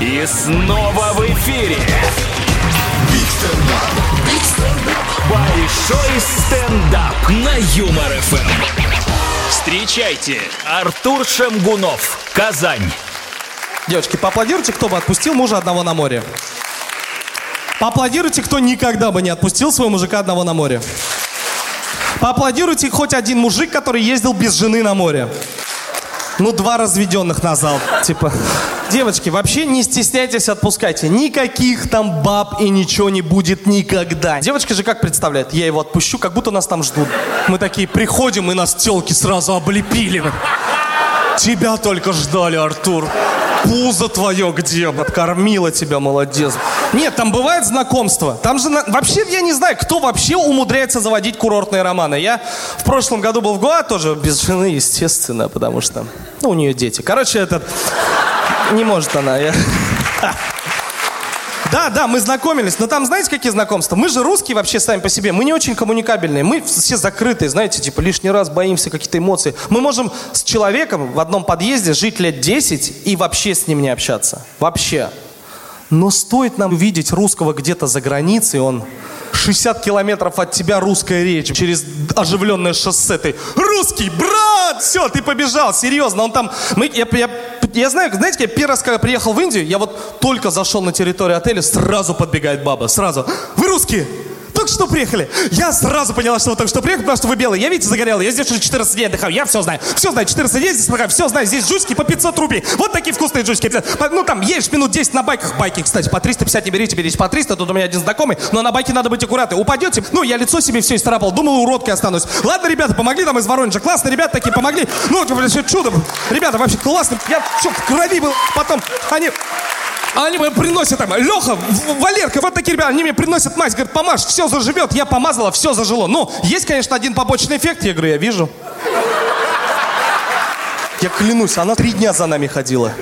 И снова в эфире. Большой стендап на Юмор ФМ. Встречайте, Артур Шамгунов, Казань. Девочки, поаплодируйте, кто бы отпустил мужа одного на море. Поаплодируйте, кто никогда бы не отпустил своего мужика одного на море. Поаплодируйте хоть один мужик, который ездил без жены на море. Ну, два разведенных на зал. Типа, девочки, вообще не стесняйтесь, отпускайте. Никаких там баб и ничего не будет никогда. Девочка же как представляет? Я его отпущу, как будто нас там ждут. Мы такие приходим, и нас телки сразу облепили. Тебя только ждали, Артур. Пузо твое где? Откормила тебя, молодец. Нет, там бывает знакомство. Там же на- вообще я не знаю, кто вообще умудряется заводить курортные романы. Я в прошлом году был в Гоа тоже без жены, естественно, потому что ну, у нее дети. Короче, этот не может она. я- Да, да, мы знакомились, но там знаете, какие знакомства? Мы же русские вообще сами по себе, мы не очень коммуникабельные, мы все закрытые, знаете, типа лишний раз боимся какие-то эмоции. Мы можем с человеком в одном подъезде жить лет 10 и вообще с ним не общаться. Вообще. Но стоит нам увидеть русского где-то за границей, он 60 километров от тебя русская речь через оживленное шоссе. Ты русский, брат! Все, ты побежал, серьезно. Он там... Мы, я, я, я знаю, знаете, я первый раз, когда приехал в Индию, я вот только зашел на территорию отеля, сразу подбегает баба, сразу. Вы русские? Только что приехали. Я сразу поняла, что вы только что приехали, потому что вы белые. Я, видите, загорелый. Я здесь уже 14 дней отдыхаю. Я все знаю. Все знаю. 14 дней здесь отдыхаю. Все знаю. Здесь джучки по 500 рублей. Вот такие вкусные джучки. По- Ну, там, едешь минут 10 на байках. Байки, кстати, по 350 не берите, берите по 300. Тут у меня один знакомый. Но на байке надо быть аккуратным. Упадете. Ну, я лицо себе все истарапал. Думал, уродкой останусь. Ладно, ребята, помогли там из Воронежа. Классно, ребята такие помогли. Ну, всё чудо. Ребята, вообще классно. Я все в крови был. Потом они... Они мне приносят там, Леха, Валерка, вот такие ребята, они мне приносят мазь, говорят, помажь, все заживет. Я помазала, все зажило. Ну, есть, конечно, один побочный эффект, я говорю, я вижу. Я клянусь, она три дня за нами ходила.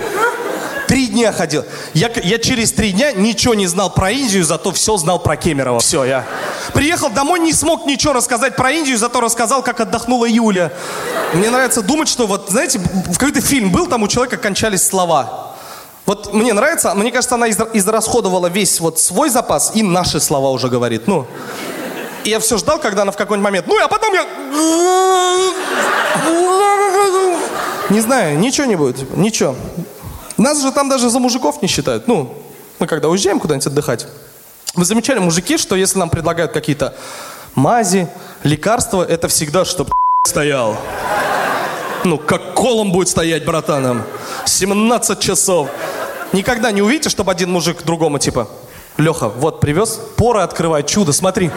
Три дня ходил. Я, я через три дня ничего не знал про Индию, зато все знал про Кемерово. Все, я приехал домой, не смог ничего рассказать про Индию, зато рассказал, как отдохнула Юля. Мне нравится думать, что вот, знаете, в какой-то фильм был, там у человека кончались слова. Вот мне нравится, мне кажется, она изра- израсходовала весь вот свой запас и наши слова уже говорит. Ну, и я все ждал, когда она в какой-нибудь момент, ну, а потом я... Не знаю, ничего не будет, ничего. Нас же там даже за мужиков не считают. Ну, мы когда уезжаем куда-нибудь отдыхать, вы замечали, мужики, что если нам предлагают какие-то мази, лекарства, это всегда, чтоб стоял. Ну, как колом будет стоять, братаном. 17 часов. Никогда не увидите, чтобы один мужик другому, типа, Леха, вот привез, поры открывает, чудо, смотри.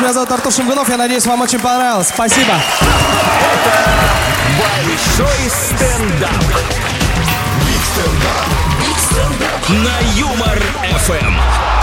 Меня зовут Артур Шамгунов, я надеюсь, вам очень понравилось. Спасибо. Большой стендап. На Юмор ФМ.